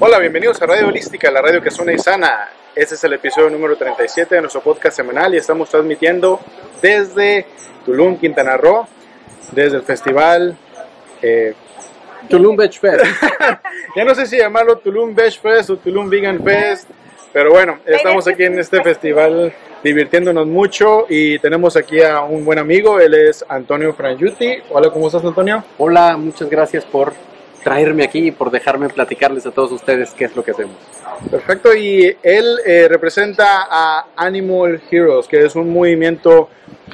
Hola, bienvenidos a Radio Holística, la radio que suena y sana. Este es el episodio número 37 de nuestro podcast semanal y estamos transmitiendo desde Tulum, Quintana Roo, desde el festival eh, Tulum Beach Fest. ya no sé si llamarlo Tulum Beach Fest o Tulum Vegan Fest, pero bueno, estamos aquí en este festival divirtiéndonos mucho y tenemos aquí a un buen amigo, él es Antonio Frangiuti. Hola, ¿cómo estás Antonio? Hola, muchas gracias por traerme aquí y por dejarme platicarles a todos ustedes qué es lo que hacemos. Perfecto, y él eh, representa a Animal Heroes, que es un movimiento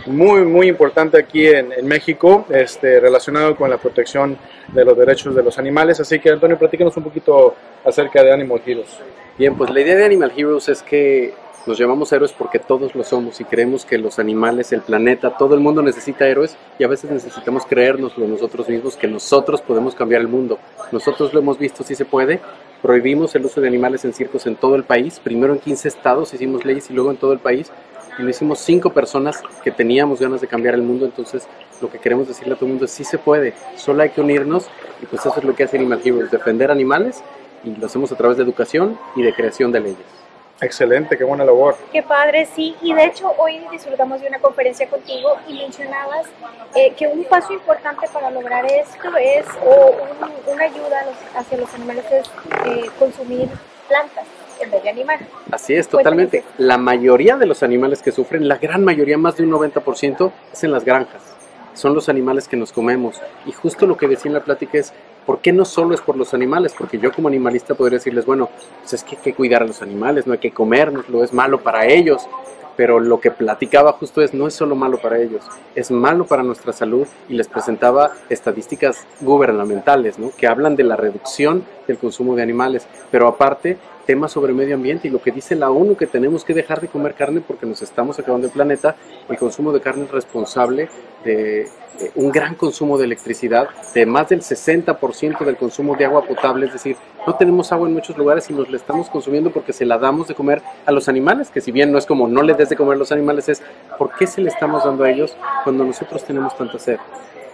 muy, muy importante aquí en, en, México, este, relacionado con la protección de los derechos de los animales. Así que, Antonio, platícanos un poquito acerca de Animal Heroes. Bien, pues la idea de Animal Heroes es que nos llamamos héroes porque todos lo somos y creemos que los animales, el planeta, todo el mundo necesita héroes y a veces necesitamos creérnoslo nosotros mismos que nosotros podemos cambiar el mundo. Nosotros lo hemos visto, si se puede. Prohibimos el uso de animales en circos en todo el país. Primero en 15 estados hicimos leyes y luego en todo el país. Y lo hicimos cinco personas que teníamos ganas de cambiar el mundo. Entonces lo que queremos decirle a todo el mundo es sí se puede. Solo hay que unirnos y pues eso es lo que hace Animal Heroes, defender animales y lo hacemos a través de educación y de creación de leyes. Excelente, qué buena labor. Qué padre, sí. Y de hecho hoy disfrutamos de una conferencia contigo y mencionabas eh, que un paso importante para lograr esto es, o un, una ayuda los, hacia los animales es eh, consumir plantas en vez de animal. Así es, totalmente. La mayoría de los animales que sufren, la gran mayoría, más de un 90%, es en las granjas. Son los animales que nos comemos. Y justo lo que decía en la plática es, ¿Por qué no solo es por los animales? Porque yo como animalista podría decirles, bueno, pues es que hay que cuidar a los animales, no hay que comernoslo, es malo para ellos. Pero lo que platicaba justo es, no es solo malo para ellos, es malo para nuestra salud y les presentaba estadísticas gubernamentales, ¿no? Que hablan de la reducción del consumo de animales, pero aparte temas sobre medio ambiente y lo que dice la ONU que tenemos que dejar de comer carne porque nos estamos acabando el planeta, el consumo de carne es responsable de un gran consumo de electricidad, de más del 60% del consumo de agua potable, es decir, no tenemos agua en muchos lugares y nos la estamos consumiendo porque se la damos de comer a los animales, que si bien no es como no le des de comer a los animales, es ¿por qué se le estamos dando a ellos cuando nosotros tenemos tanta sed?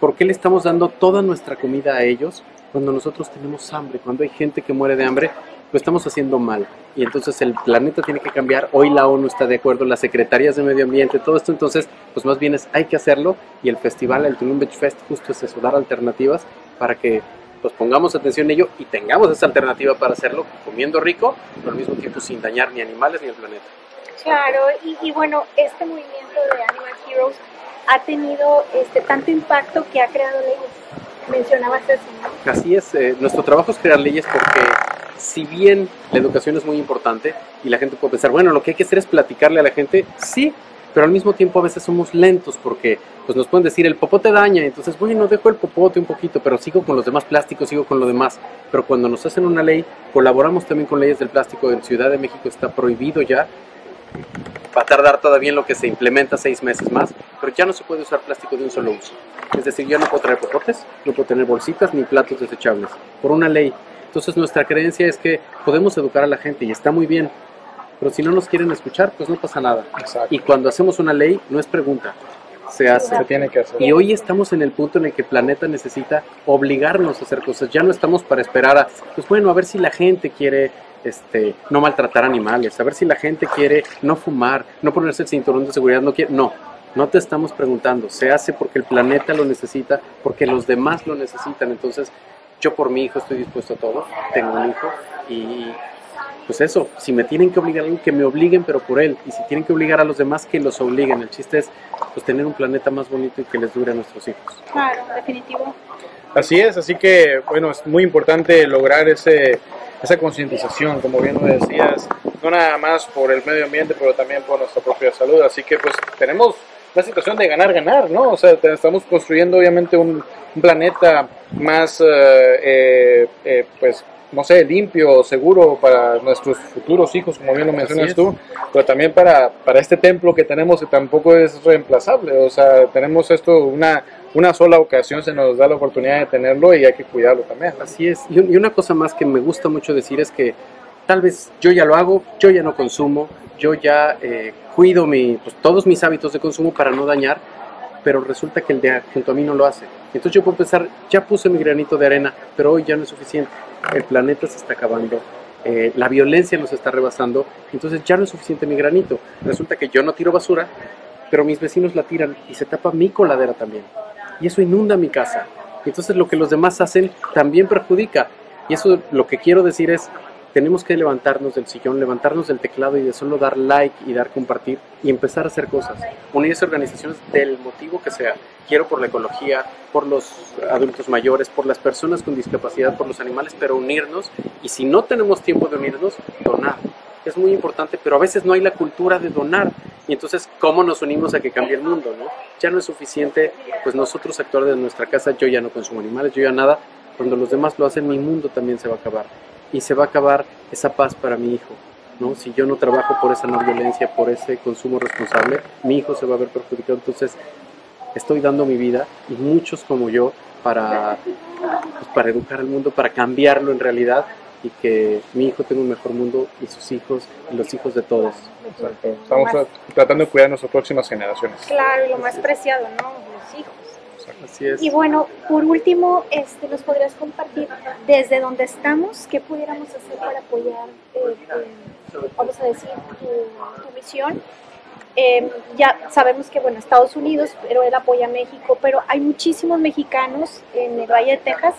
¿Por qué le estamos dando toda nuestra comida a ellos cuando nosotros tenemos hambre? Cuando hay gente que muere de hambre, lo estamos haciendo mal. Y entonces el planeta tiene que cambiar. Hoy la ONU está de acuerdo, las secretarias de medio ambiente, todo esto. Entonces, pues más bien es, hay que hacerlo. Y el festival, el Tulum Beach Fest, justo es eso, dar alternativas para que pues pongamos atención en ello y tengamos esa alternativa para hacerlo comiendo rico, pero al mismo tiempo sin dañar ni animales ni el planeta. Claro, y, y bueno, este movimiento de Animal Heroes ha tenido este tanto impacto que ha creado leyes. Mencionabas eso, ¿no? Así es, eh, nuestro trabajo es crear leyes porque si bien la educación es muy importante y la gente puede pensar, bueno, lo que hay que hacer es platicarle a la gente, sí, pero al mismo tiempo a veces somos lentos porque pues nos pueden decir el popote daña, entonces bueno, dejo el popote un poquito, pero sigo con los demás plásticos, sigo con lo demás. Pero cuando nos hacen una ley, colaboramos también con leyes del plástico. En Ciudad de México está prohibido ya. Va a tardar todavía en lo que se implementa seis meses más, pero ya no se puede usar plástico de un solo uso. Es decir, ya no puedo traer popotes, no puedo tener bolsitas ni platos desechables. Por una ley entonces nuestra creencia es que podemos educar a la gente y está muy bien, pero si no nos quieren escuchar, pues no pasa nada. Exacto. Y cuando hacemos una ley, no es pregunta, se hace. Se tiene que hacer. Y hoy estamos en el punto en el que el planeta necesita obligarnos a hacer cosas. Ya no estamos para esperar a, pues bueno, a ver si la gente quiere este, no maltratar animales, a ver si la gente quiere no fumar, no ponerse el cinturón de seguridad, no quiere, no. No te estamos preguntando, se hace porque el planeta lo necesita, porque los demás lo necesitan. Entonces, yo por mi hijo estoy dispuesto a todo, tengo un hijo y pues eso, si me tienen que obligar a alguien, que me obliguen, pero por él. Y si tienen que obligar a los demás, que los obliguen. El chiste es pues tener un planeta más bonito y que les dure a nuestros hijos. Claro, definitivo. Así es, así que bueno, es muy importante lograr ese, esa concientización, como bien lo decías, no nada más por el medio ambiente, pero también por nuestra propia salud. Así que pues tenemos la situación de ganar, ganar, ¿no? O sea, estamos construyendo obviamente un, un planeta más, eh, eh, eh, pues, no sé, limpio, seguro para nuestros futuros hijos, como bien lo mencionas tú, pero también para, para este templo que tenemos que tampoco es reemplazable. O sea, tenemos esto una, una sola ocasión, se nos da la oportunidad de tenerlo y hay que cuidarlo también. Así es. Y, y una cosa más que me gusta mucho decir es que tal vez yo ya lo hago, yo ya no consumo, yo ya eh, cuido mi, pues, todos mis hábitos de consumo para no dañar, pero resulta que el de junto a mí no lo hace. Entonces yo puedo pensar, ya puse mi granito de arena, pero hoy ya no es suficiente. El planeta se está acabando, eh, la violencia nos está rebasando, entonces ya no es suficiente mi granito. Resulta que yo no tiro basura, pero mis vecinos la tiran y se tapa mi coladera también. Y eso inunda mi casa. Entonces lo que los demás hacen también perjudica. Y eso lo que quiero decir es, tenemos que levantarnos del sillón, levantarnos del teclado y de solo dar like y dar compartir y empezar a hacer cosas. Unirse a organizaciones del motivo que sea. Quiero por la ecología, por los adultos mayores, por las personas con discapacidad, por los animales, pero unirnos y si no tenemos tiempo de unirnos, donar. Es muy importante, pero a veces no hay la cultura de donar. Y entonces, ¿cómo nos unimos a que cambie el mundo? ¿no? Ya no es suficiente, pues nosotros actuar desde nuestra casa, yo ya no consumo animales, yo ya nada. Cuando los demás lo hacen, mi mundo también se va a acabar y se va a acabar esa paz para mi hijo. ¿no? Si yo no trabajo por esa no violencia, por ese consumo responsable, mi hijo se va a ver perjudicado. Entonces, estoy dando mi vida y muchos como yo para, pues, para educar al mundo, para cambiarlo en realidad y que mi hijo tenga un mejor mundo y sus hijos y los hijos de todos. Exacto. Estamos tratando de cuidar a nuestras próximas generaciones. Claro, y lo más preciado, ¿no? Los hijos. Así es. Y bueno, por último, este, ¿nos podrías compartir desde donde estamos qué pudiéramos hacer para apoyar, eh, eh, vamos a decir, tu, tu misión? Eh, ya sabemos que, bueno, Estados Unidos, pero él apoya a México, pero hay muchísimos mexicanos en el Valle de Texas.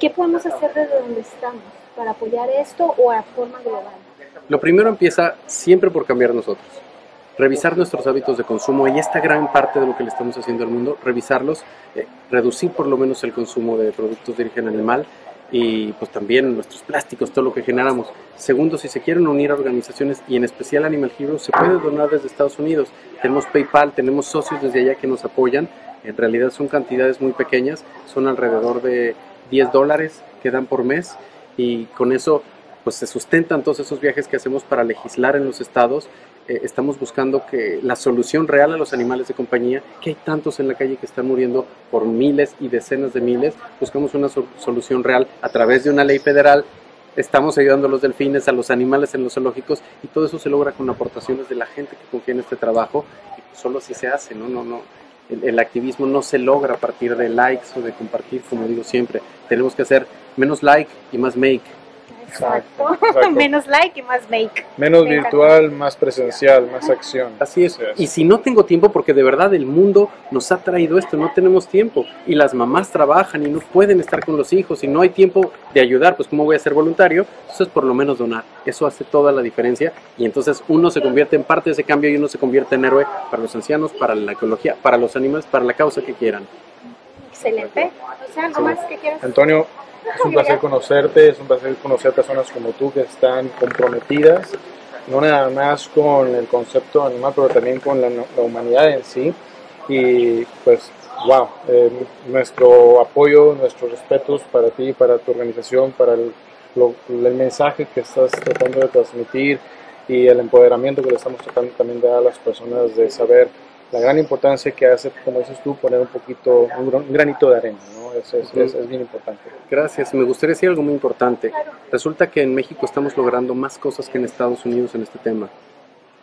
¿Qué podemos hacer desde donde estamos para apoyar esto o a forma global? Lo primero empieza siempre por cambiar nosotros. Revisar nuestros hábitos de consumo y esta gran parte de lo que le estamos haciendo al mundo, revisarlos, eh, reducir por lo menos el consumo de productos de origen animal y pues también nuestros plásticos, todo lo que generamos. Segundo, si se quieren unir a organizaciones y en especial Animal Heroes, se puede donar desde Estados Unidos. Tenemos PayPal, tenemos socios desde allá que nos apoyan. En realidad son cantidades muy pequeñas, son alrededor de 10 dólares que dan por mes y con eso pues se sustentan todos esos viajes que hacemos para legislar en los estados. Eh, estamos buscando que la solución real a los animales de compañía, que hay tantos en la calle que están muriendo por miles y decenas de miles, buscamos una so- solución real a través de una ley federal. Estamos ayudando a los delfines, a los animales en los zoológicos y todo eso se logra con aportaciones de la gente que confía en este trabajo y pues solo así se hace, ¿no? no, no el, el activismo no se logra a partir de likes o de compartir, como digo siempre. Tenemos que hacer menos like y más make. Exacto. exacto. Menos like y más make. Menos Me encanta. virtual, más presencial, más acción. Así es. Y si no tengo tiempo, porque de verdad el mundo nos ha traído esto, no tenemos tiempo. Y las mamás trabajan y no pueden estar con los hijos y no hay tiempo de ayudar, pues ¿cómo voy a ser voluntario? Entonces por lo menos donar. Eso hace toda la diferencia. Y entonces uno se convierte en parte de ese cambio y uno se convierte en héroe para los ancianos, para la ecología, para los animales, para la causa que quieran. Excelente. O sea, ¿algo Sí. más que quieras? Antonio, es un placer conocerte, es un placer conocer personas como tú que están comprometidas, no nada más con el concepto animal, pero también con la, la humanidad en sí. Y pues, wow, eh, nuestro apoyo, nuestros respetos para ti, para tu organización, para el, lo- el mensaje que estás tratando de transmitir y el empoderamiento que le estamos tratando también de dar a las personas de saber la gran importancia que hace, como dices tú, poner un poquito, un, gran- un granito de arena, ¿no? Es, es- es- es bien importante. Gracias. Me gustaría decir algo muy importante. Resulta que en México estamos logrando más cosas que en Estados Unidos en este tema.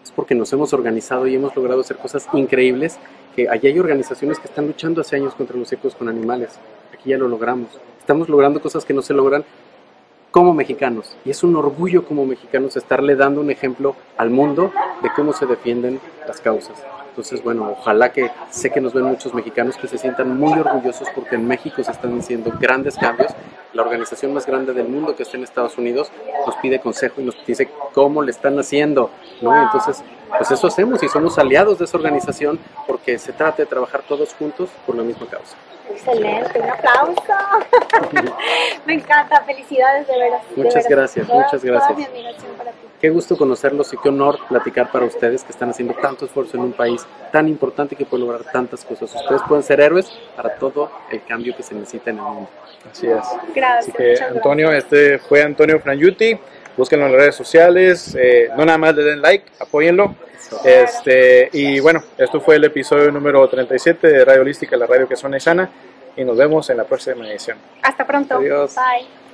Es porque nos hemos organizado y hemos logrado hacer cosas increíbles, que allá hay organizaciones que están luchando hace años contra los circos con animales. Aquí ya lo logramos. Estamos logrando cosas que no se logran como mexicanos. Y es un orgullo como mexicanos estarle dando un ejemplo al mundo de cómo se defienden las causas. Entonces, bueno, ojalá que sé que nos ven muchos mexicanos que se sientan muy orgullosos porque en México se están haciendo grandes cambios. La organización más grande del mundo que está en Estados Unidos nos pide consejo y nos dice cómo le están haciendo, ¿no? Entonces, pues eso hacemos y somos aliados de esa organización porque se trata de trabajar todos juntos por la misma causa. Excelente, un aplauso. Me encanta, felicidades de veras. de Muchas veras. gracias, Toda- muchas Toda gracias. mi admiración para ti. Qué gusto conocerlos y qué honor platicar para ustedes que están haciendo tanto esfuerzo en un país tan importante que puede lograr tantas cosas. Ustedes pueden ser héroes para todo el cambio que se necesita en el mundo. Así es. Gracias. Así que Antonio, este fue Antonio Frangiuti. Búsquenlo en las redes sociales. eh, no nada más le den like, apóyenlo. Este, y bueno, esto fue el episodio número 37 de Radio Holística, la radio que suena y sana. Y nos vemos en la próxima edición. Hasta pronto. Adiós. Bye.